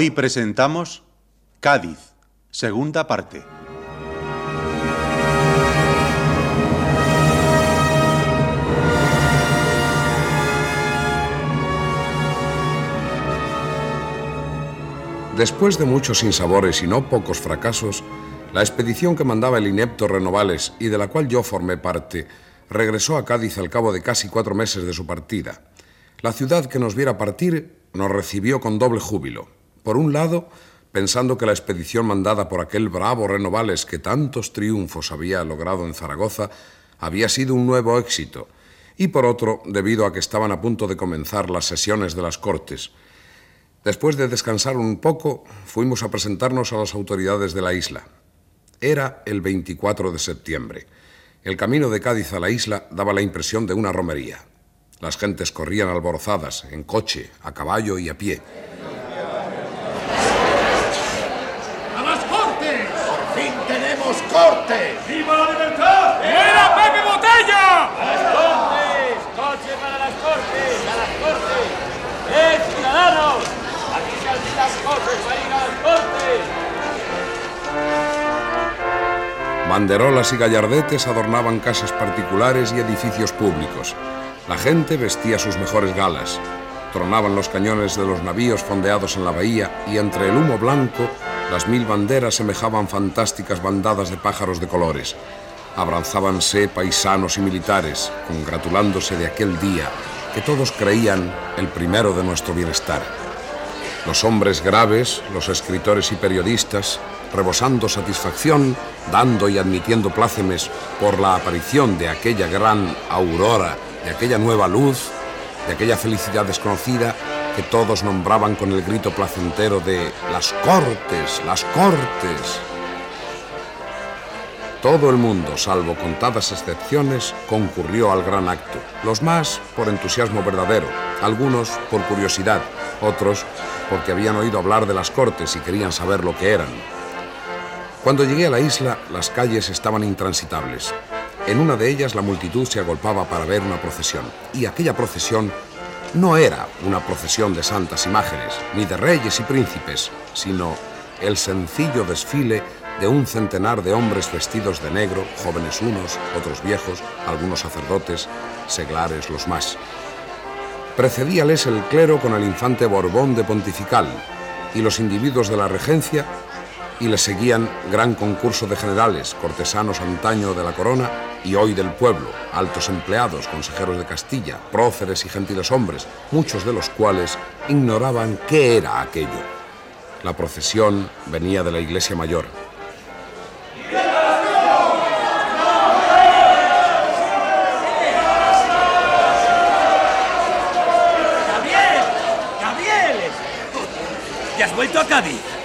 Hoy presentamos Cádiz, segunda parte. Después de muchos sinsabores y no pocos fracasos, la expedición que mandaba el inepto Renovales y de la cual yo formé parte, regresó a Cádiz al cabo de casi cuatro meses de su partida. La ciudad que nos viera partir nos recibió con doble júbilo. Por un lado, pensando que la expedición mandada por aquel bravo Renovales que tantos triunfos había logrado en Zaragoza había sido un nuevo éxito, y por otro, debido a que estaban a punto de comenzar las sesiones de las Cortes. Después de descansar un poco, fuimos a presentarnos a las autoridades de la isla. Era el 24 de septiembre. El camino de Cádiz a la isla daba la impresión de una romería. Las gentes corrían alborozadas, en coche, a caballo y a pie. ¡A las cortes! ¡Por fin tenemos corte! ¡Viva la libertad! ¡Era Pepe Botella! ¡A las cortes! ¡Coche para las cortes! ¡A las cortes! ¡Eh, ciudadanos! Aquí se alquilan coches para ir a las cortes. Banderolas y gallardetes adornaban casas particulares y edificios públicos. La gente vestía sus mejores galas. Tronaban los cañones de los navíos fondeados en la bahía y entre el humo blanco las mil banderas semejaban fantásticas bandadas de pájaros de colores. Abranzábanse paisanos y militares, congratulándose de aquel día que todos creían el primero de nuestro bienestar. Los hombres graves, los escritores y periodistas, rebosando satisfacción, dando y admitiendo plácemes por la aparición de aquella gran aurora, de aquella nueva luz, de aquella felicidad desconocida que todos nombraban con el grito placentero de las cortes, las cortes. Todo el mundo, salvo contadas excepciones, concurrió al gran acto. Los más por entusiasmo verdadero, algunos por curiosidad, otros porque habían oído hablar de las cortes y querían saber lo que eran. Cuando llegué a la isla, las calles estaban intransitables. En una de ellas la multitud se agolpaba para ver una procesión. Y aquella procesión no era una procesión de santas imágenes, ni de reyes y príncipes, sino el sencillo desfile de un centenar de hombres vestidos de negro, jóvenes unos, otros viejos, algunos sacerdotes, seglares los más. Precedíales el clero con el infante Borbón de Pontifical y los individuos de la regencia y le seguían gran concurso de generales, cortesanos antaño de la corona y hoy del pueblo, altos empleados, consejeros de Castilla, próceres y gentiles hombres, muchos de los cuales ignoraban qué era aquello. La procesión venía de la iglesia mayor. ¿Ya has vuelto a Cádiz?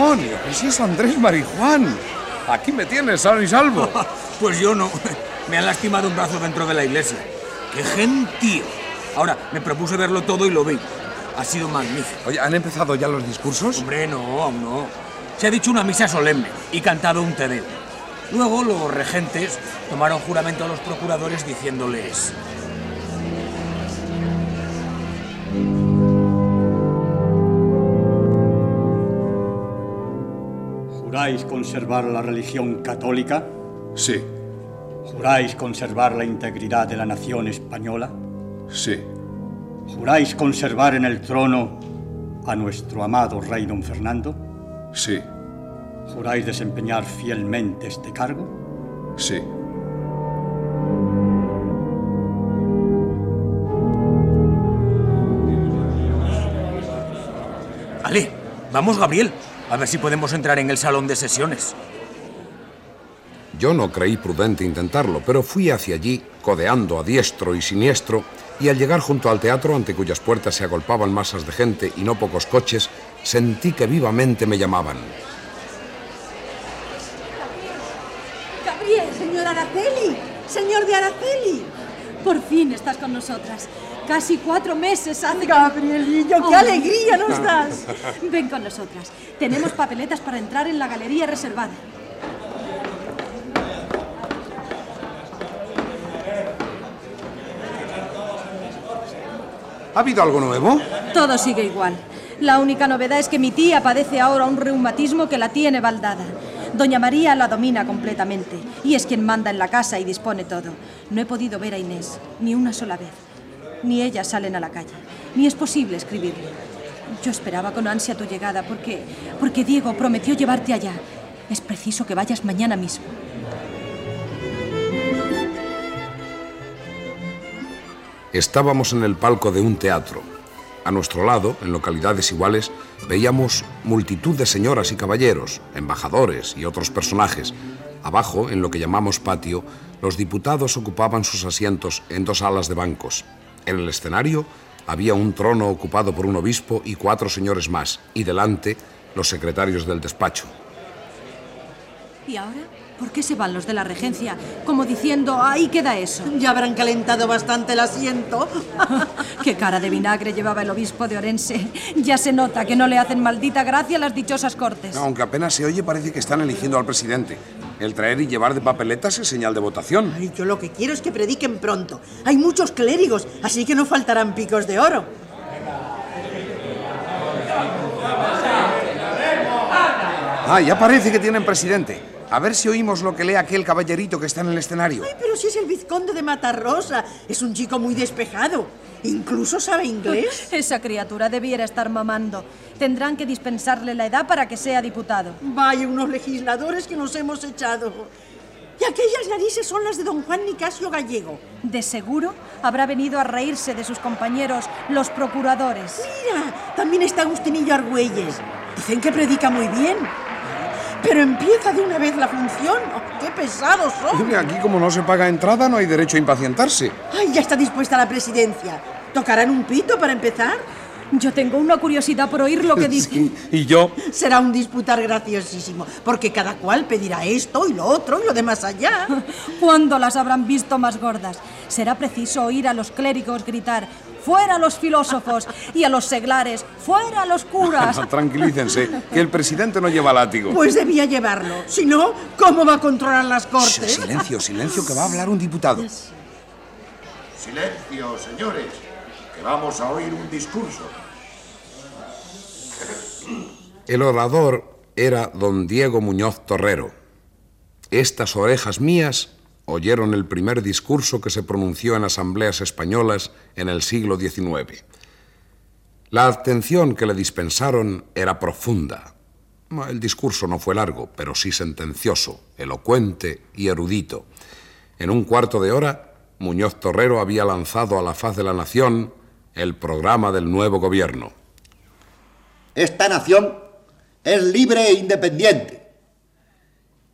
¡Demonio! ¡Ese es Andrés Marijuán! Aquí me tienes, sano y salvo. Pues yo no. Me han lastimado un brazo dentro de la iglesia. ¡Qué gentío! Ahora, me propuse verlo todo y lo vi. Ha sido magnífico. Oye, ¿han empezado ya los discursos? Hombre, no, aún no. Se ha dicho una misa solemne y cantado un te Deum. Luego los regentes tomaron juramento a los procuradores diciéndoles... ¿Juráis conservar la religión católica? Sí. ¿Juráis conservar la integridad de la nación española? Sí. ¿Juráis conservar en el trono a nuestro amado rey don Fernando? Sí. ¿Juráis desempeñar fielmente este cargo? Sí. Ale, vamos, Gabriel. A ver si podemos entrar en el salón de sesiones. Yo no creí prudente intentarlo, pero fui hacia allí, codeando a diestro y siniestro, y al llegar junto al teatro, ante cuyas puertas se agolpaban masas de gente y no pocos coches, sentí que vivamente me llamaban. Gabriel, señor Araceli, señor de Araceli. Por fin estás con nosotras. Casi cuatro meses hace Gabrielillo, qué Oh. alegría nos das. Ven con nosotras. Tenemos papeletas para entrar en la galería reservada. ¿Ha habido algo nuevo? Todo sigue igual. La única novedad es que mi tía padece ahora un reumatismo que la tiene baldada. Doña María la domina completamente y es quien manda en la casa y dispone todo. No he podido ver a Inés ni una sola vez. Ni ellas salen a la calle, ni es posible escribirle. Yo esperaba con ansia tu llegada porque porque Diego prometió llevarte allá. Es preciso que vayas mañana mismo. Estábamos en el palco de un teatro. A nuestro lado, en localidades iguales, veíamos multitud de señoras y caballeros, embajadores y otros personajes. Abajo, en lo que llamamos patio, los diputados ocupaban sus asientos en dos alas de bancos. En el escenario había un trono ocupado por un obispo y cuatro señores más, y delante los secretarios del despacho. ¿Y ahora? ¿Por qué se van los de la regencia? Como diciendo, ahí queda eso. Ya habrán calentado bastante el asiento. Qué cara de vinagre llevaba el obispo de Orense. Ya se nota que no le hacen maldita gracia las dichosas cortes. Aunque apenas se oye, parece que están eligiendo al presidente. El traer y llevar de papeletas es señal de votación. Ay, yo lo que quiero es que prediquen pronto. Hay muchos clérigos, así que no faltarán picos de oro. Ah, ya parece que tienen presidente. A ver si oímos lo que lee aquel caballerito que está en el escenario. Ay, pero si es el vizconde de Matarrosa. Es un chico muy despejado. Incluso sabe inglés. Esa criatura debiera estar mamando. Tendrán que dispensarle la edad para que sea diputado. Vaya, unos legisladores que nos hemos echado. Y aquellas narices son las de don Juan Nicasio Gallego. De seguro habrá venido a reírse de sus compañeros, los procuradores. Mira, también está Agustinillo Argüelles. Dicen que predica muy bien. Pero empieza de una vez la función. Oh, ¡Qué pesados son! Aquí como no se paga entrada, no hay derecho a impacientarse. ¡Ay, ya está dispuesta la presidencia! ¿Tocarán un pito para empezar? Yo tengo una curiosidad por oír lo que dice. ¿Y yo? Será un disputar graciosísimo, porque cada cual pedirá esto y lo otro y lo de más allá. ¿Cuándo las habrán visto más gordas? Será preciso oír a los clérigos gritar ¡Fuera los filósofos! y a los seglares ¡Fuera los curas! Tranquilícense, que el presidente no lleva látigo. Pues debía llevarlo. Si no, ¿cómo va a controlar las cortes? Shh, silencio, silencio, que va a hablar un diputado. Silencio, señores, que vamos a oír un discurso. El orador era don Diego Muñoz Torrero. Estas orejas mías oyeron el primer discurso que se pronunció en asambleas españolas en el siglo XIX. La atención que le dispensaron era profunda. El discurso no fue largo, pero sí sentencioso, elocuente y erudito. En un cuarto de hora, Muñoz Torrero había lanzado a la faz de la nación el programa del nuevo gobierno. Esta nación es libre e independiente.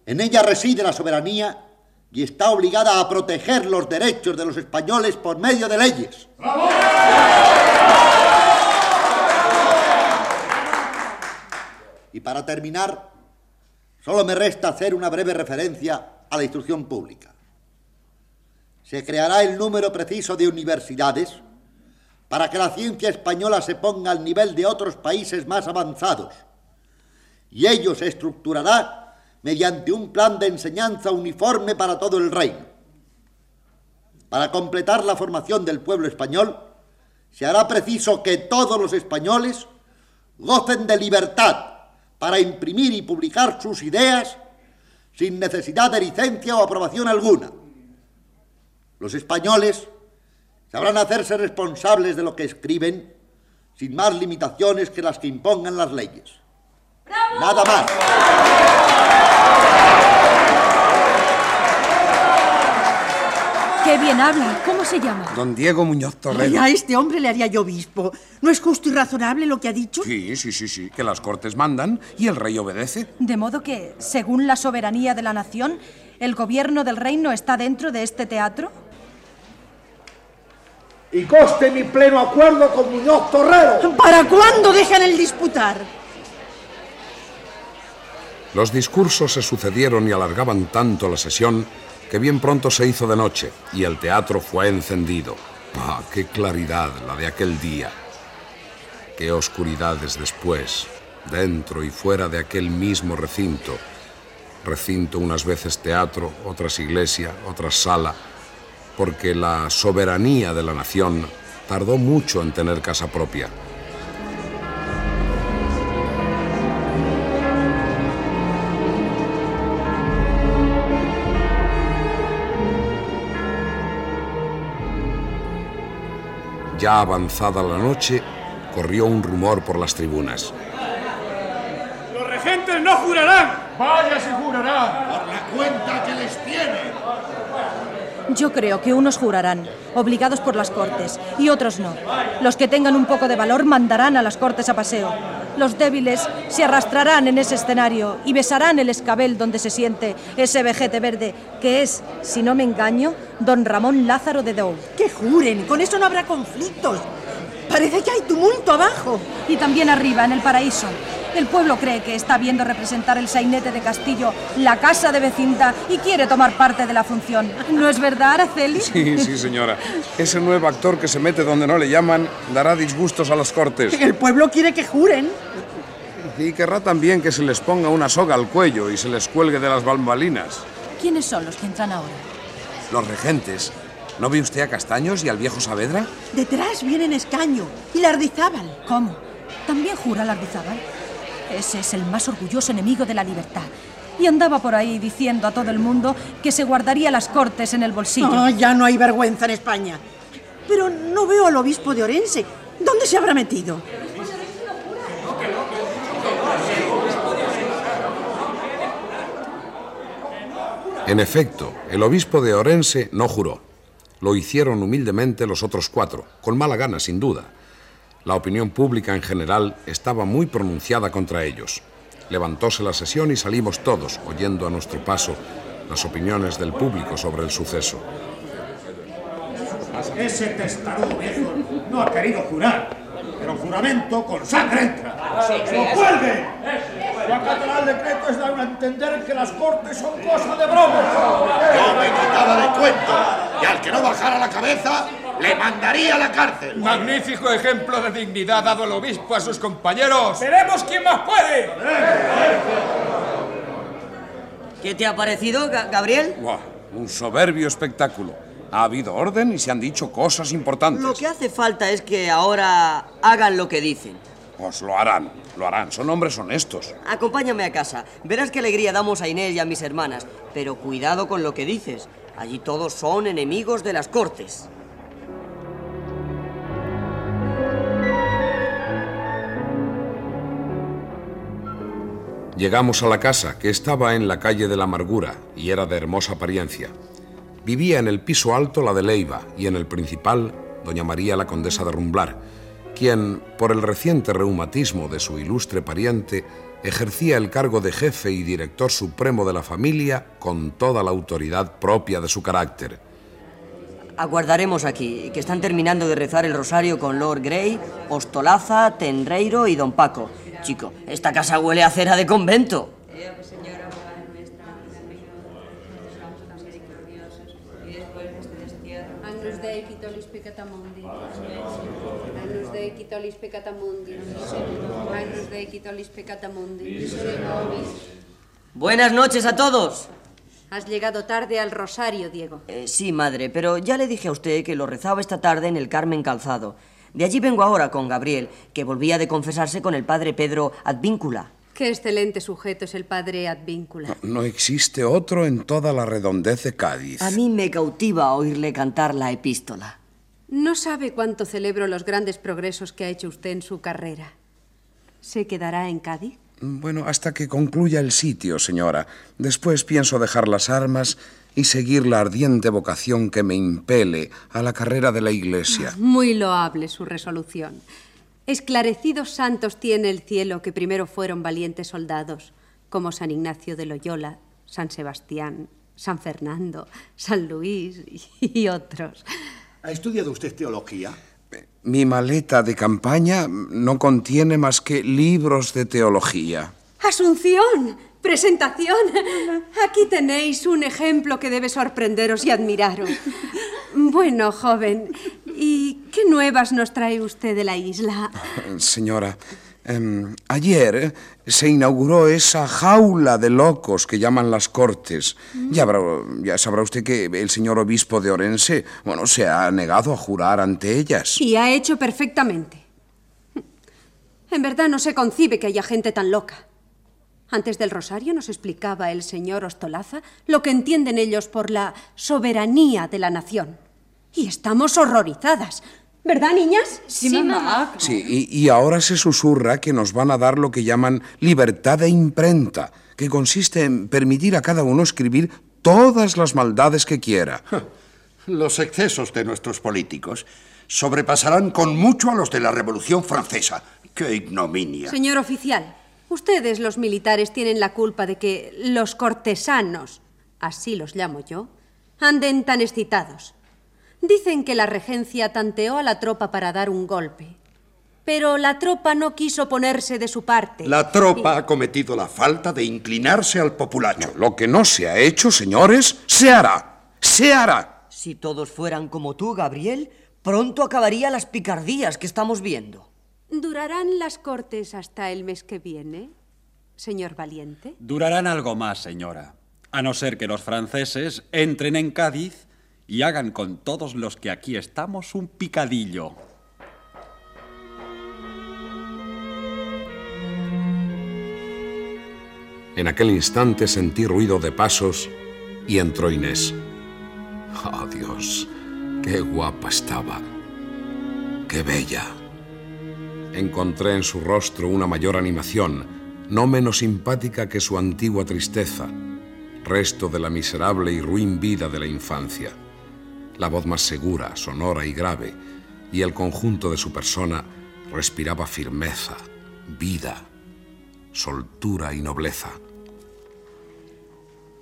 En ella reside la soberanía y está obligada a proteger los derechos de los españoles por medio de leyes. Y para terminar, solo me resta hacer una breve referencia a la instrucción pública. Se creará el número preciso de universidades para que la ciencia española se ponga al nivel de otros países más avanzados. Y ello se estructurará mediante un plan de enseñanza uniforme para todo el reino. Para completar la formación del pueblo español, se hará preciso que todos los españoles gocen de libertad, para imprimir y publicar sus ideas sin necesidad de licencia o aprobación alguna. Los españoles sabrán hacerse responsables de lo que escriben sin más limitaciones que las que impongan las leyes. Nada más. ¡Qué bien habla! ¿Cómo se llama? Don Diego Muñoz Torrero. Ay, a este hombre le haría yo obispo. ¿No es justo y razonable lo que ha dicho? Sí, sí, sí, sí, que las cortes mandan y el rey obedece. De modo que, según la soberanía de la nación, ¿el gobierno del reino está dentro de este teatro? Y coste mi pleno acuerdo con Muñoz Torrero. ¿Para cuándo dejan el disputar? Los discursos se sucedieron y alargaban tanto la sesión que bien pronto se hizo de noche y el teatro fue encendido. ¡Ah, qué claridad la de aquel día! ¡Qué oscuridades después, dentro y fuera de aquel mismo recinto! Recinto unas veces teatro, otras iglesia, otras sala, porque la soberanía de la nación tardó mucho en tener casa propia. Ya avanzada la noche, corrió un rumor por las tribunas. Los regentes no jurarán. Vaya si jurarán. Por la cuenta que les tiene. Yo creo que unos jurarán, obligados por las cortes, y otros no. Los que tengan un poco de valor mandarán a las cortes a paseo. Los débiles se arrastrarán en ese escenario y besarán el escabel donde se siente ese vejete verde, que es, si no me engaño, don Ramón Lázaro de Dou. Que juren, con eso no habrá conflictos. Parece que hay tumulto abajo. Y también arriba, en el paraíso. El pueblo cree que está viendo representar el sainete de Castillo, la casa de vecindad, y quiere tomar parte de la función. ¿No es verdad, Araceli? Sí, sí, señora. Ese nuevo actor que se mete donde no le llaman dará disgustos a las cortes. El pueblo quiere que juren. Y querrá también que se les ponga una soga al cuello y se les cuelgue de las bambalinas. ¿Quiénes son los que entran ahora? Los regentes. ¿No ve usted a Castaños y al viejo Saavedra? Detrás vienen Escaño y Lardizábal. ¿Cómo? ¿También jura Lardizábal? Ese es el más orgulloso enemigo de la libertad. Y andaba por ahí diciendo a todo el mundo que se guardaría las cortes en el bolsillo. No, ya no hay vergüenza en España. Pero no veo al obispo de Orense. ¿Dónde se habrá metido? En efecto, el obispo de Orense no juró. Lo hicieron humildemente los otros cuatro, con mala gana, sin duda. La opinión pública en general estaba muy pronunciada contra ellos. Levantóse la sesión y salimos todos, oyendo a nuestro paso las opiniones del público sobre el suceso. Ese testarudo viejo no ha querido jurar, pero juramento con sangre entra. ¡Lo cuelgue! Lo acatará el decreto es dar a entender que las cortes son cosa de broma. Yo me quitaba de cuento y al que no bajara la cabeza le mandaría a la cárcel. Magnífico ejemplo de dignidad dado el obispo a sus compañeros. ¡Veremos quién más puede! ¿Qué te ha parecido, Ga- Gabriel? Buah, un soberbio espectáculo. Ha habido orden y se han dicho cosas importantes. Lo que hace falta es que ahora hagan lo que dicen. Pues lo harán, lo harán. Son hombres honestos. Acompáñame a casa. Verás qué alegría damos a Inés y a mis hermanas. Pero cuidado con lo que dices. Allí todos son enemigos de las cortes. Llegamos a la casa, que estaba en la calle de la Amargura y era de hermosa apariencia. Vivía en el piso alto la de Leiva y en el principal doña María la condesa de Rumblar, quien, por el reciente reumatismo de su ilustre pariente, ejercía el cargo de jefe y director supremo de la familia con toda la autoridad propia de su carácter. Aguardaremos aquí, que están terminando de rezar el rosario con Lord Grey, Ostolaza, Tenreiro y Don Paco. Chico, esta casa huele a cera de convento. Buenas noches a todos. Has llegado tarde al rosario, Diego. Eh, sí, madre, pero ya le dije a usted que lo rezaba esta tarde en el Carmen Calzado. De allí vengo ahora con Gabriel, que volvía de confesarse con el padre Pedro Advíncula. Qué excelente sujeto es el padre Advíncula. No existe otro en toda la redondez de Cádiz. A mí me cautiva oírle cantar la epístola. No sabe cuánto celebro los grandes progresos que ha hecho usted en su carrera. ¿Se quedará en Cádiz? Bueno, hasta que concluya el sitio, señora. Después pienso dejar las armas y seguir la ardiente vocación que me impele a la carrera de la Iglesia. Muy loable su resolución. Esclarecidos santos tiene el cielo que primero fueron valientes soldados, como San Ignacio de Loyola, San Sebastián, San Fernando, San Luis y otros. ¿Ha estudiado usted teología? Mi maleta de campaña no contiene más que libros de teología. Asunción, presentación. Aquí tenéis un ejemplo que debe sorprenderos y admiraros. Bueno, joven, ¿y qué nuevas nos trae usted de la isla? Señora, em, ayer se inauguró esa jaula de locos que llaman las Cortes. Ya, habrá- ya sabrá usted que el señor obispo de Orense, bueno, se ha negado a jurar ante ellas. Y ha hecho perfectamente. En verdad no se concibe que haya gente tan loca. Antes del rosario nos explicaba el señor Ostolaza lo que entienden ellos por la soberanía de la nación. Y estamos horrorizadas. ¿Verdad, niñas? Sí, mamá. Sí, y, y ahora se susurra que nos van a dar lo que llaman libertad de imprenta, que consiste en permitir a cada uno escribir todas las maldades que quiera. Los excesos de nuestros políticos sobrepasarán con mucho a los de la Revolución Francesa. ¡Qué ignominia! Señor oficial, ustedes los militares tienen la culpa de que los cortesanos, así los llamo yo, anden tan excitados. Dicen que la regencia tanteó a la tropa para dar un golpe. Pero la tropa no quiso ponerse de su parte. La tropa ha cometido la falta de inclinarse al populacho. Lo que no se ha hecho, señores, se hará. Se hará. Si todos fueran como tú, Gabriel, pronto acabaría las picardías que estamos viendo. ¿Durarán las cortes hasta el mes que viene, señor Valiente? Durarán algo más, señora, a no ser que los franceses entren en Cádiz y hagan con todos los que aquí estamos un picadillo. En aquel instante sentí ruido de pasos y entró Inés. Oh, Dios, qué guapa estaba. Qué bella. Encontré en su rostro una mayor animación, no menos simpática que su antigua tristeza, resto de la miserable y ruin vida de la infancia. La voz más segura, sonora y grave, y el conjunto de su persona respiraba firmeza, vida, soltura y nobleza.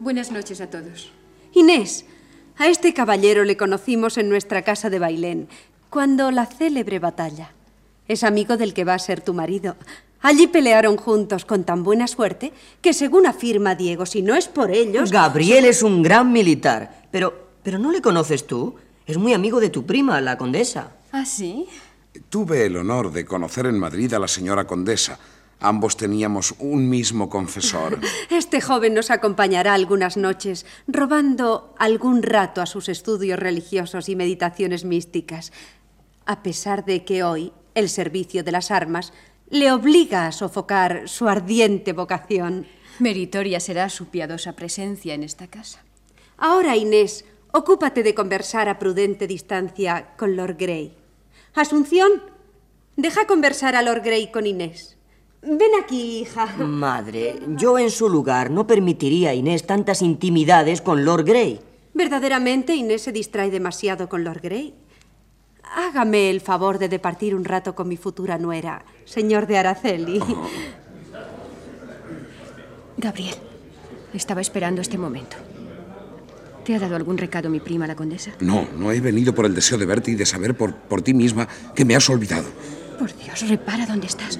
Buenas noches a todos. Inés, a este caballero le conocimos en nuestra casa de Bailén, cuando la célebre batalla. Es amigo del que va a ser tu marido. Allí pelearon juntos con tan buena suerte que, según afirma Diego, si no es por ellos... Gabriel es un gran militar, pero, pero ¿no le conoces tú? Es muy amigo de tu prima, la condesa. ¿Ah, sí? Tuve el honor de conocer en Madrid a la señora condesa. Ambos teníamos un mismo confesor. Este joven nos acompañará algunas noches, robando algún rato a sus estudios religiosos y meditaciones místicas, a pesar de que hoy el servicio de las armas le obliga a sofocar su ardiente vocación. Meritoria será su piadosa presencia en esta casa. Ahora, Inés, ocúpate de conversar a prudente distancia con Lord Grey. Asunción, deja conversar a Lord Grey con Inés. Ven aquí, hija. Madre, yo en su lugar no permitiría a Inés tantas intimidades con Lord Grey. Verdaderamente Inés se distrae demasiado con Lord Grey. Hágame el favor de departir un rato con mi futura nuera, señor de Araceli. Gabriel, estaba esperando este momento. ¿Te ha dado algún recado mi prima, la condesa? No, no he venido por el deseo de verte y de saber por, por ti misma que me has olvidado. Por Dios, repara dónde estás.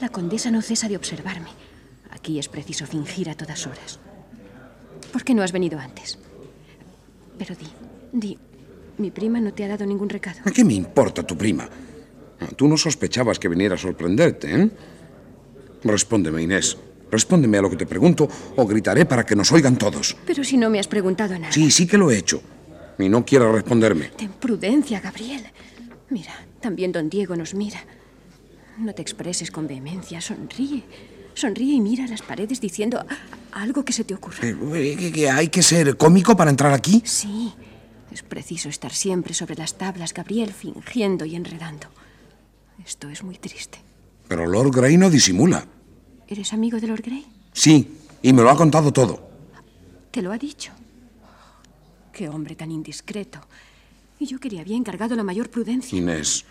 La condesa no cesa de observarme. Aquí es preciso fingir a todas horas. ¿Por qué no has venido antes? Pero di, di, mi prima no te ha dado ningún recado. ¿A qué me importa tu prima? Tú no sospechabas que viniera a sorprenderte, ¿eh? Respóndeme, Inés. Respóndeme a lo que te pregunto o gritaré para que nos oigan todos. Pero si no me has preguntado nada. Sí, sí que lo he hecho. Y no quieras responderme. Ten prudencia, Gabriel. Mira, también don Diego nos mira. No te expreses con vehemencia, sonríe. Sonríe y mira a las paredes diciendo algo que se te ocurra. Eh, ¿Que, que hay que ser cómico para entrar aquí? Sí. Es preciso estar siempre sobre las tablas, Gabriel, fingiendo y enredando. Esto es muy triste. Pero Lord Grey no disimula. ¿Eres amigo de Lord Grey? Sí, y me lo ha contado todo. ¿Te lo ha dicho? Qué hombre tan indiscreto. Y yo quería había encargado la mayor prudencia. Inés,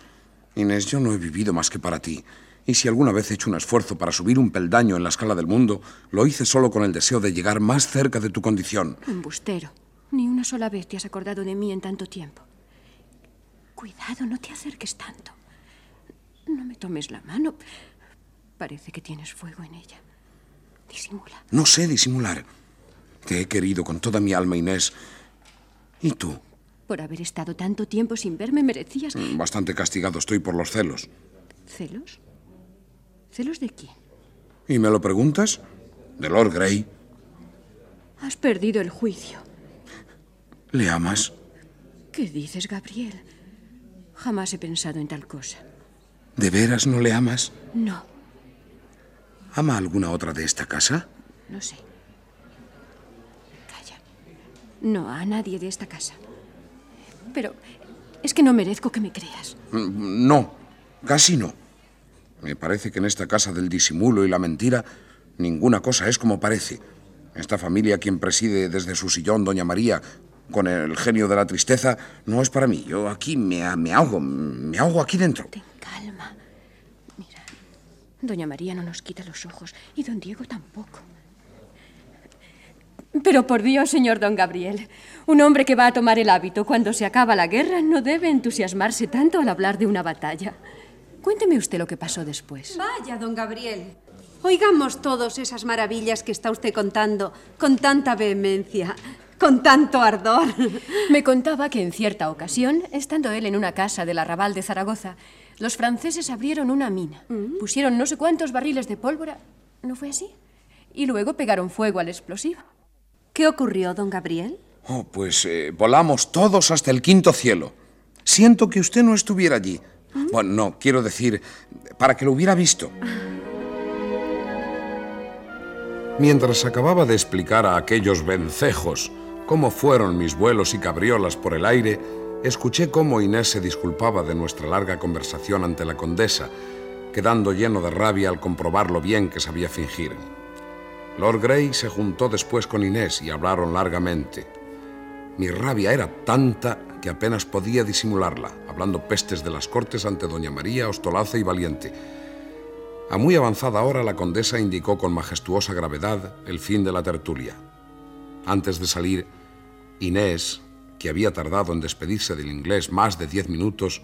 Inés, yo no he vivido más que para ti. Y si alguna vez he hecho un esfuerzo para subir un peldaño en la escala del mundo, lo hice solo con el deseo de llegar más cerca de tu condición. Embustero. Ni una sola vez te has acordado de mí en tanto tiempo. Cuidado, no te acerques tanto. No me tomes la mano. Parece que tienes fuego en ella. Disimula. No sé disimular. Te he querido con toda mi alma, Inés. ¿Y tú? Por haber estado tanto tiempo sin verme, merecías... Bastante castigado estoy por los celos. ¿Celos? ¿Celos de quién? ¿Y me lo preguntas? De Lord Grey. Has perdido el juicio. ¿Le amas? ¿Qué dices, Gabriel? Jamás he pensado en tal cosa. ¿De veras no le amas? No, ¿Ama alguna otra de esta casa? no sé. Calla. No a nadie de esta casa. Pero es que no merezco que me creas. Mm, No, casi no. Me parece que en esta casa del disimulo y la mentira ninguna cosa es como parece. Esta familia, quien preside desde su sillón Doña María, con el genio de la tristeza, no es para mí. Yo aquí me, me ahogo, me ahogo aquí dentro. Calma. Doña María no nos quita los ojos y don Diego tampoco. Pero por Dios, señor don Gabriel, un hombre que va a tomar el hábito cuando se acaba la guerra no debe entusiasmarse tanto al hablar de una batalla. Cuénteme usted lo que pasó después. Vaya, don Gabriel. Oigamos todos esas maravillas que está usted contando con tanta vehemencia, con tanto ardor. Me contaba que en cierta ocasión, estando él en una casa del arrabal de Zaragoza, los franceses abrieron una mina, pusieron no sé cuántos barriles de pólvora, ¿no fue así? Y luego pegaron fuego al explosivo. ¿Qué ocurrió, don Gabriel? Oh, pues eh, volamos todos hasta el quinto cielo. Siento que usted no estuviera allí. Bueno, no, quiero decir, para que lo hubiera visto. Mientras acababa de explicar a aquellos vencejos cómo fueron mis vuelos y cabriolas por el aire, escuché cómo Inés se disculpaba de nuestra larga conversación ante la condesa, quedando lleno de rabia al comprobar lo bien que sabía fingir. Lord Grey se juntó después con Inés y hablaron largamente. Mi rabia era tanta que apenas podía disimularla, hablando pestes de las cortes ante doña María, Ostolaza y Valiente. A muy avanzada hora la condesa indicó con majestuosa gravedad el fin de la tertulia. Antes de salir, Inés, que había tardado en despedirse del inglés más de diez minutos,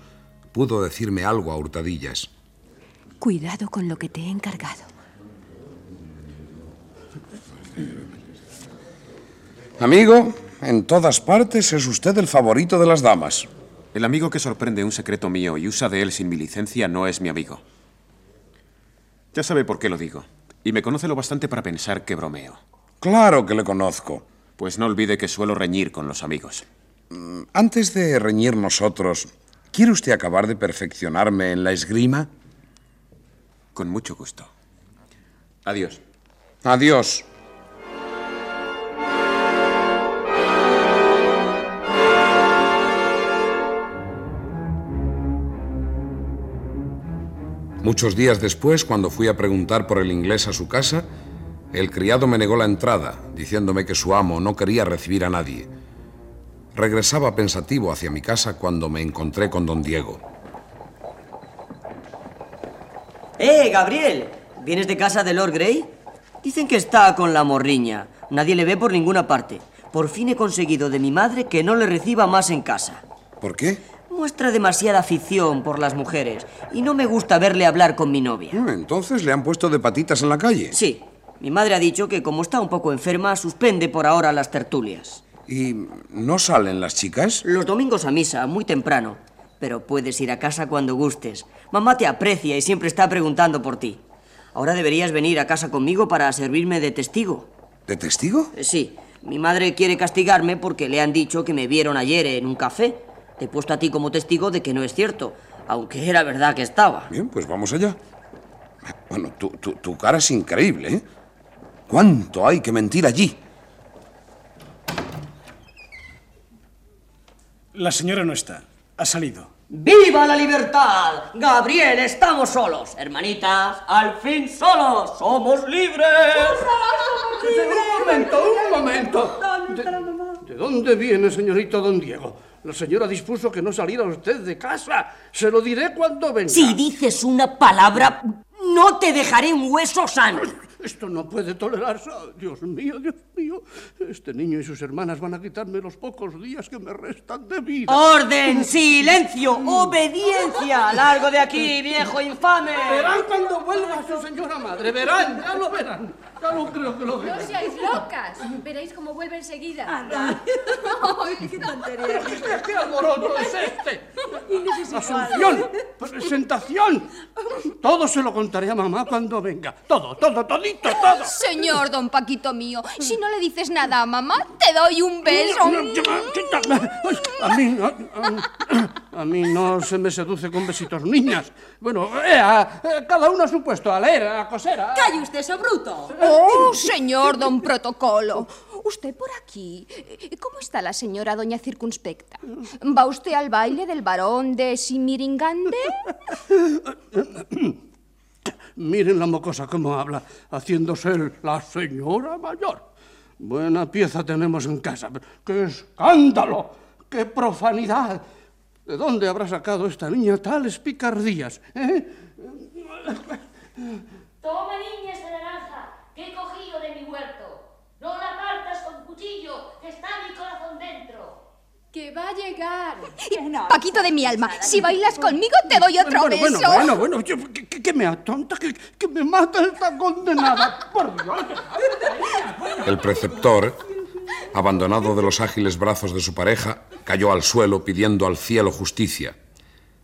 pudo decirme algo a hurtadillas. Cuidado con lo que te he encargado. Amigo, en todas partes es usted el favorito de las damas. El amigo que sorprende un secreto mío y usa de él sin mi licencia no es mi amigo. Ya sabe por qué lo digo. Y me conoce lo bastante para pensar que bromeo. Claro que le conozco. Pues no olvide que suelo reñir con los amigos. Mm, Antes de reñir nosotros, ¿quiere usted acabar de perfeccionarme en la esgrima? Con mucho gusto. Adiós. Adiós. Muchos días después, cuando fui a preguntar por el inglés a su casa, el criado me negó la entrada, diciéndome que su amo no quería recibir a nadie. Regresaba pensativo hacia mi casa cuando me encontré con don Diego. ¡Eh, Gabriel! ¿Vienes de casa de Lord Grey? Dicen que está con la morriña. Nadie le ve por ninguna parte. Por fin he conseguido de mi madre que no le reciba más en casa. ¿Por qué? Muestra demasiada afición por las mujeres y no me gusta verle hablar con mi novia. Ah, Entonces le han puesto de patitas en la calle. Sí, mi madre ha dicho que como está un poco enferma, suspende por ahora las tertulias. ¿Y no salen las chicas? Los domingos a misa, muy temprano. Pero puedes ir a casa cuando gustes. Mamá te aprecia y siempre está preguntando por ti. Ahora deberías venir a casa conmigo para servirme de testigo. ¿De testigo? Eh, Sí, mi madre quiere castigarme porque le han dicho que me vieron ayer en un café. Te he puesto a ti como testigo de que no es cierto, aunque era verdad que estaba. Bien, pues vamos allá. Bueno, tu, tu, tu cara es increíble, ¿eh? ¿Cuánto hay que mentir allí? La señora no está. Ha salido. ¡Viva la libertad! Gabriel, estamos solos. Hermanitas, al fin solos. Somos libres. Un momento, un momento. ¿De, de dónde viene, señorito don Diego? La señora dispuso que no saliera usted de casa. Se lo diré cuando venga. Si dices una palabra, no te dejaré un hueso sano. Esto no puede tolerarse. Oh, Dios mío, Dios mío. Este niño y sus hermanas van a quitarme los pocos días que me restan de vida. ¡Orden! ¡Silencio! ¡Obediencia! ¡Largo de aquí, viejo infame! Verán cuando vuelva su señora madre. Verán, ya lo verán. No creo que lo vean. No seáis locas. Veréis cómo vuelve enseguida. Anda. Ay, qué tontería. ¿Qué, qué alboroto es este? Asunción, presentación. Todo se lo contaré a mamá cuando venga. Todo, todo, todito, todo. Señor don Paquito mío, si no le dices nada a mamá, te doy un beso. A mí no, a, a mí no se me seduce con besitos niñas. Bueno, ea, eh, cada uno a su puesto, a leer, a coser. a- ¡Calle usted, sobruto! Oh, señor don Protocolo. Usted por aquí. ¿Cómo está la señora doña Circunspecta? ¿Va usted al baile del varón de Simiringande? Miren la mocosa cómo habla, haciéndose el- la señora mayor. Buena pieza tenemos en casa. pero ¡Qué escándalo! ¡Qué profanidad! ¿De dónde habrá sacado esta niña tales picardías? eh? Toma niña esa naranja que he cogido de mi huerto. No la partas con cuchillo, que está mi corazón dentro. Que va a llegar. Paquito de mi alma, si bailas conmigo te doy otro bueno, beso. bueno, bueno, bueno, yo- que, que- que me atonta, que, que me mata esta condenada. Por Dios. El preceptor, abandonado de los ágiles brazos de su pareja, cayó al suelo pidiendo al cielo justicia.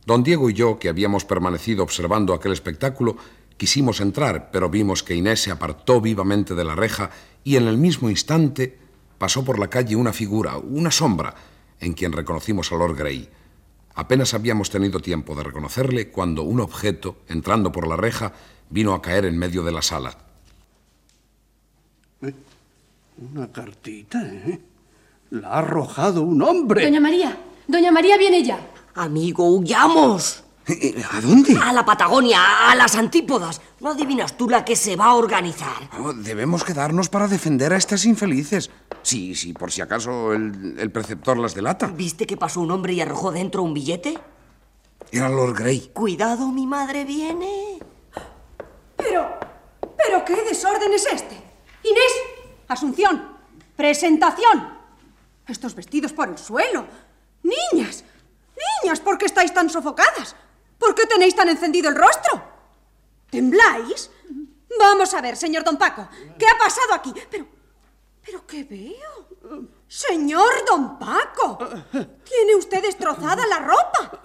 Don Diego y yo, que habíamos permanecido observando aquel espectáculo, quisimos entrar, pero vimos que Inés se apartó vivamente de la reja y en el mismo instante pasó por la calle una figura, una sombra, en quien reconocimos a Lord Grey. Apenas habíamos tenido tiempo de reconocerle cuando un objeto, entrando por la reja, vino a caer en medio de la sala. Una cartita, ¿eh? La ha arrojado un hombre. Doña María, doña María viene ya. Amigo, huyamos. ¿A dónde? A la Patagonia, a las antípodas. ¿No adivinas tú la que se va a organizar? Oh, debemos quedarnos para defender a estas infelices. Sí, sí, por si acaso el, el preceptor las delata. ¿Viste que pasó un hombre y arrojó dentro un billete? Era Lord Grey. Cuidado, mi madre viene. Pero, pero qué desorden es este. Inés, Asunción, presentación. Estos vestidos por el suelo. Niñas, niñas, ¿por qué estáis tan sofocadas? ¿Por qué tenéis tan encendido el rostro? ¿Tembláis? Vamos a ver, señor don Paco, ¿qué ha pasado aquí? Pero, pero ¿qué veo? Señor don Paco, tiene usted destrozada la ropa.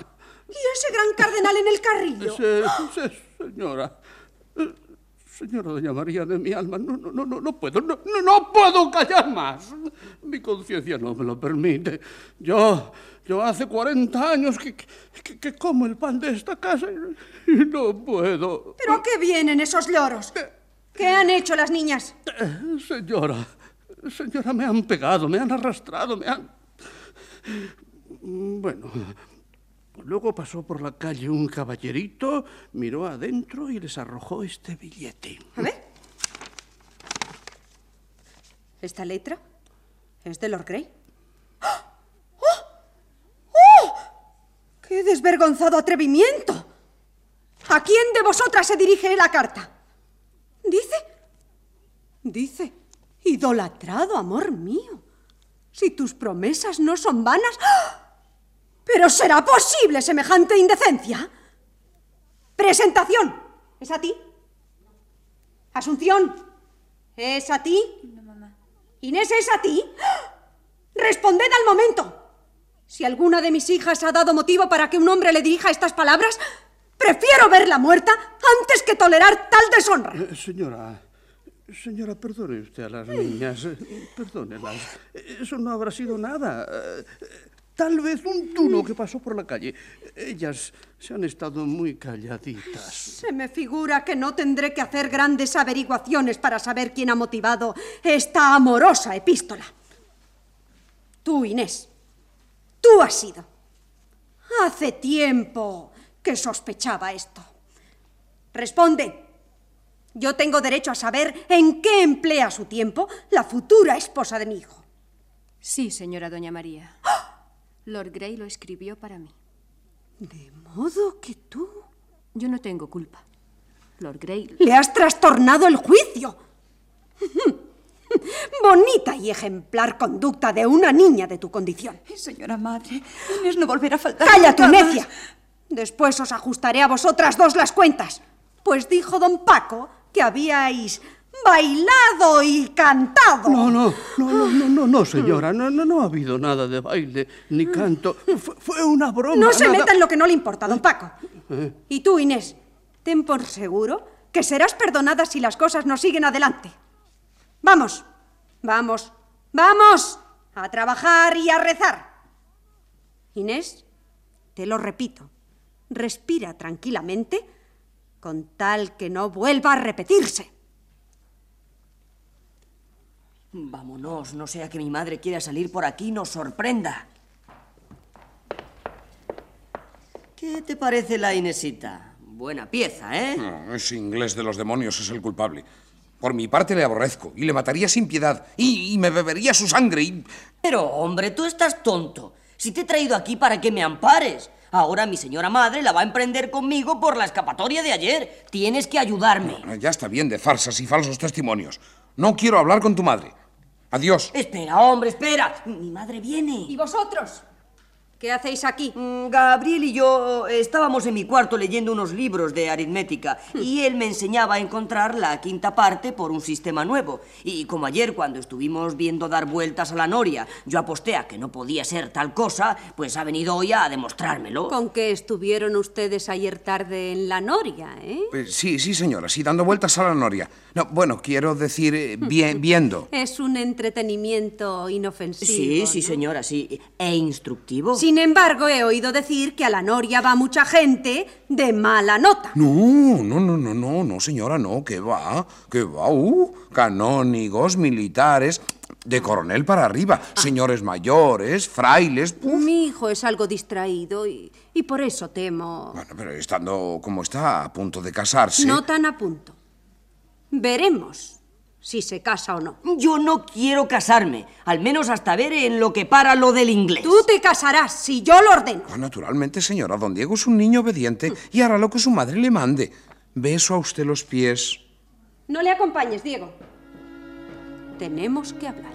¿Y ese gran cardenal en el carrillo? Ese- ese- señora. Señora doña María de mi alma, no, no, no, no, puedo, no, no puedo callar más. Mi conciencia no me lo permite. Yo, yo hace 40 años que, que, que como el pan de esta casa y, no puedo. ¿Pero a qué vienen esos lloros? ¿Qué han hecho las niñas? Eh, Señora, señora, me han pegado, me han arrastrado, me han... Bueno, luego pasó por la calle un caballerito, miró adentro y les arrojó este billete. A ver. ¿Esta letra es de Lord Grey? ¡Oh! ¡Oh! ¡Qué desvergonzado atrevimiento! ¿A quién de vosotras se dirige la carta? Dice. Dice. Idolatrado amor mío. Si tus promesas no son vanas. ¡Ah! ¿Pero será posible semejante indecencia? Presentación. ¿Es a ti? Asunción. ¿Es a ti? Inés, ¿es a ti? ¡Ah! Responded al momento. Si alguna de mis hijas ha dado motivo para que un hombre le dirija estas palabras, prefiero verla muerta antes que tolerar tal deshonra. Eh, señora, señora, perdone usted a las niñas, eh, perdónelas. Eso no habrá sido nada. Eh, Tal vez un tuno que pasó por la calle. Ellas se han estado muy calladitas. Se me figura que no tendré que hacer grandes averiguaciones para saber quién ha motivado esta amorosa epístola. Tú, Inés. Tú has sido. Hace tiempo que sospechaba esto. Responde. Yo tengo derecho a saber en qué emplea su tiempo la futura esposa de mi hijo. Sí, señora doña María. Lord Grey lo escribió para mí. De modo que tú... Yo no tengo culpa. Lord Grey... Le has trastornado el juicio. Bonita y ejemplar conducta de una niña de tu condición. Señora madre, Inés no volverá a faltar. ¡Calla tu más. necia! Después os ajustaré a vosotras dos las cuentas. Pues dijo don Paco que habíais bailado y cantado. No, no, no, no, no, no, no, señora. No, no, no ha habido nada de baile ni canto. Fue, fue una broma. No se nada- meta en lo que no le importa, don Paco. Eh, Y tú, Inés, ten por seguro que serás perdonada si las cosas no siguen adelante. Vamos, vamos, vamos a trabajar y a rezar. Inés, te lo repito, respira tranquilamente con tal que no vuelva a repetirse. Vámonos, no sea que mi madre quiera salir por aquí y nos sorprenda. ¿Qué te parece la Inesita? Buena pieza, ¿eh? No, ese inglés de los demonios es el culpable. Por mi parte le aborrezco y le mataría sin piedad y, y me bebería su sangre y... Pero, hombre, tú estás tonto. Si te he traído aquí para que me ampares. Ahora mi señora madre la va a emprender conmigo por la escapatoria de ayer. Tienes que ayudarme. Ya está bien de farsas y falsos testimonios. No quiero hablar con tu madre. Adiós. Espera, hombre, espera. Mi madre viene. ¿Y vosotros? ¿Qué hacéis aquí? Mm, Gabriel y yo eh, estábamos en mi cuarto leyendo unos libros de aritmética y él me enseñaba a encontrar la quinta parte por un sistema nuevo. Y como ayer cuando estuvimos viendo dar vueltas a la noria, yo aposté a que no podía ser tal cosa, pues ha venido hoy a demostrármelo. Con que estuvieron ustedes ayer tarde en la noria, ¿eh? Eh, sí, sí, señora, sí, dando vueltas a la noria. No, bueno, quiero decir, eh, bien, viendo. Es un entretenimiento inofensivo. Sí, sí, ¿no? señora, sí. E instructivo. Sin embargo, he oído decir que a la noria va mucha gente de mala nota. No, no, no, no, no, no, señora, no, que va, que va, uh, canónigos, militares, de coronel para arriba, señores mayores, frailes, uf. Mi hijo es algo distraído y, y por eso temo... Bueno, pero estando como está, a punto de casarse... No tan a punto. Veremos si se casa o no. Yo no quiero casarme, al menos hasta ver en lo que para lo del inglés. Tú te casarás si yo lo ordeno. Ah, naturalmente, señora, don Diego es un niño obediente y hará lo que su madre le mande. Beso a usted los pies. No le acompañes, Diego. Tenemos que hablar.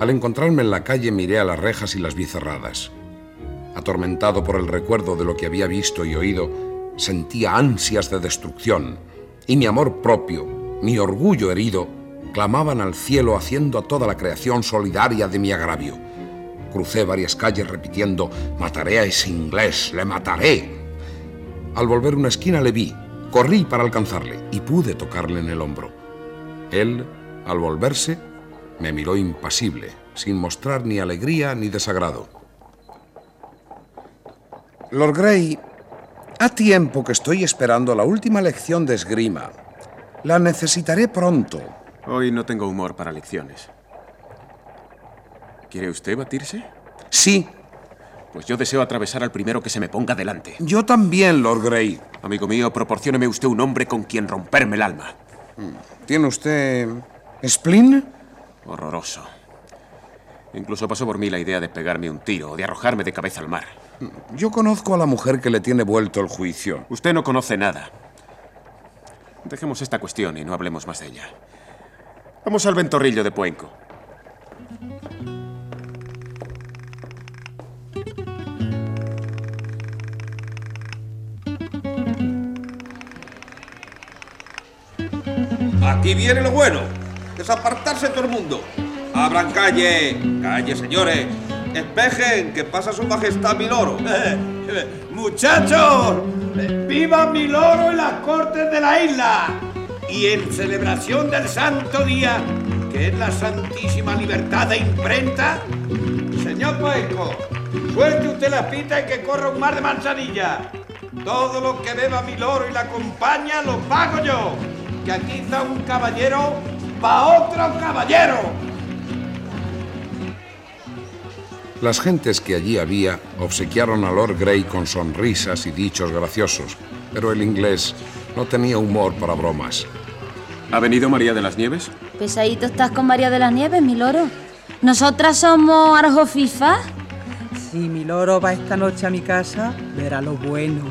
Al encontrarme en la calle miré a las rejas y las vi cerradas. Atormentado por el recuerdo de lo que había visto y oído, sentía ansias de destrucción, y mi amor propio, mi orgullo herido, clamaban al cielo haciendo a toda la creación solidaria de mi agravio. Crucé varias calles repitiendo, mataré a ese inglés, le mataré. Al volver una esquina le vi, corrí para alcanzarle y pude tocarle en el hombro. Él, al volverse, me miró impasible, sin mostrar ni alegría ni desagrado. Lord Grey, ha tiempo que estoy esperando la última lección de esgrima. La necesitaré pronto. Hoy no tengo humor para lecciones. ¿Quiere usted batirse? Sí. Pues yo deseo atravesar al primero que se me ponga delante. Yo también, Lord Grey. Amigo mío, proporcióneme usted un hombre con quien romperme el alma. ¿Tiene usted spleen? Horroroso. Incluso pasó por mí la idea de pegarme un tiro o de arrojarme de cabeza al mar. Yo conozco a la mujer que le tiene vuelto el juicio. Usted no conoce nada. Dejemos esta cuestión y no hablemos más de ella. Vamos al ventorrillo de Puenco. Aquí viene lo bueno. Desapartarse todo el mundo. Abran calle. Calle, señores. Espejen, que pasa su majestad mi loro. ¡Muchachos! ¡Viva mi loro en las cortes de la isla! y en celebración del santo día, que es la santísima libertad de imprenta, señor Poeco, suelte usted la pita y que corra un mar de manzanilla. Todo lo que beba mi loro y la acompaña lo pago yo, que aquí está un caballero pa' otro caballero. Las gentes que allí había obsequiaron a Lord Grey con sonrisas y dichos graciosos, pero el inglés no tenía humor para bromas. ¿Ha venido María de las Nieves? Pesadito estás con María de las Nieves, mi loro. ¿Nosotras somos Arjo FIFA? Si mi loro va esta noche a mi casa, verá lo bueno.